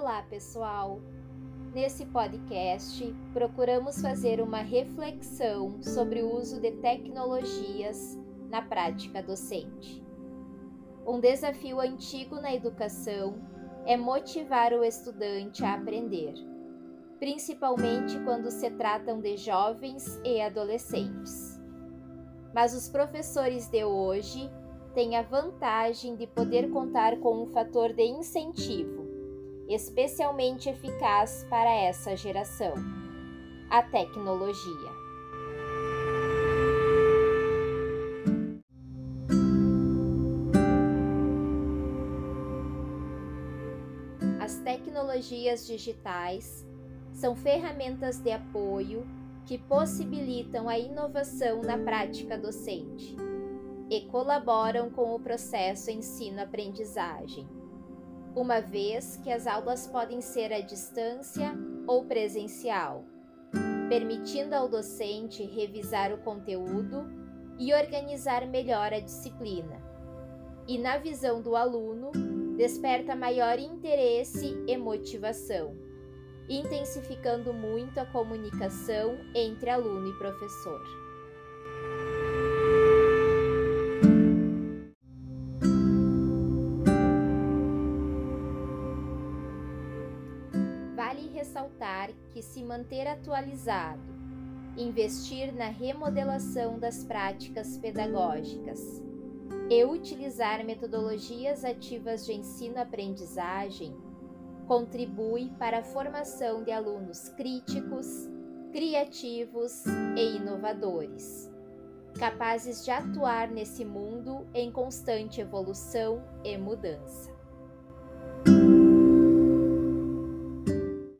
Olá, pessoal! Nesse podcast, procuramos fazer uma reflexão sobre o uso de tecnologias na prática docente. Um desafio antigo na educação é motivar o estudante a aprender, principalmente quando se tratam de jovens e adolescentes. Mas os professores de hoje têm a vantagem de poder contar com um fator de incentivo especialmente eficaz para essa geração: a tecnologia. As tecnologias digitais são ferramentas de apoio que possibilitam a inovação na prática docente e colaboram com o processo ensino-aprendizagem uma vez que as aulas podem ser à distância ou presencial, permitindo ao docente revisar o conteúdo e organizar melhor a disciplina. E na visão do aluno, desperta maior interesse e motivação, intensificando muito a comunicação entre aluno e professor. Ressaltar que se manter atualizado, investir na remodelação das práticas pedagógicas e utilizar metodologias ativas de ensino-aprendizagem contribui para a formação de alunos críticos, criativos e inovadores, capazes de atuar nesse mundo em constante evolução e mudança.